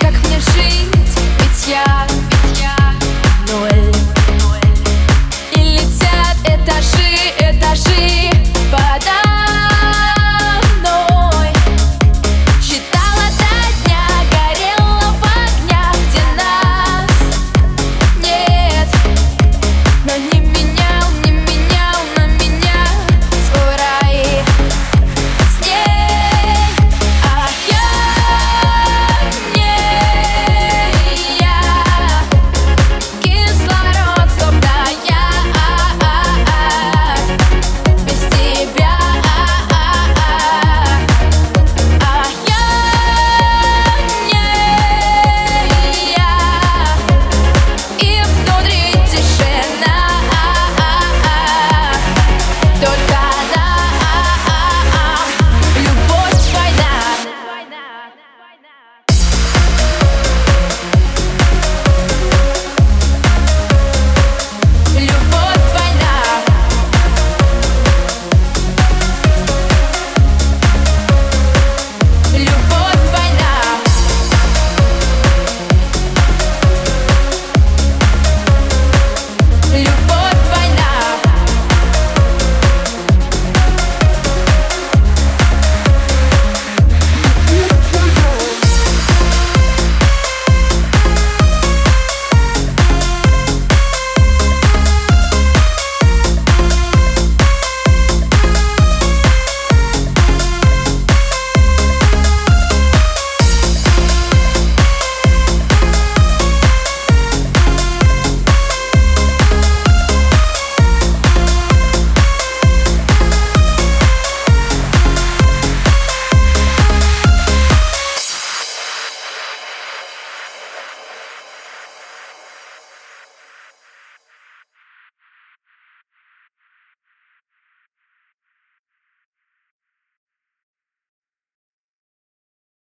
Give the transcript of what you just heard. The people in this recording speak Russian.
как мне жить?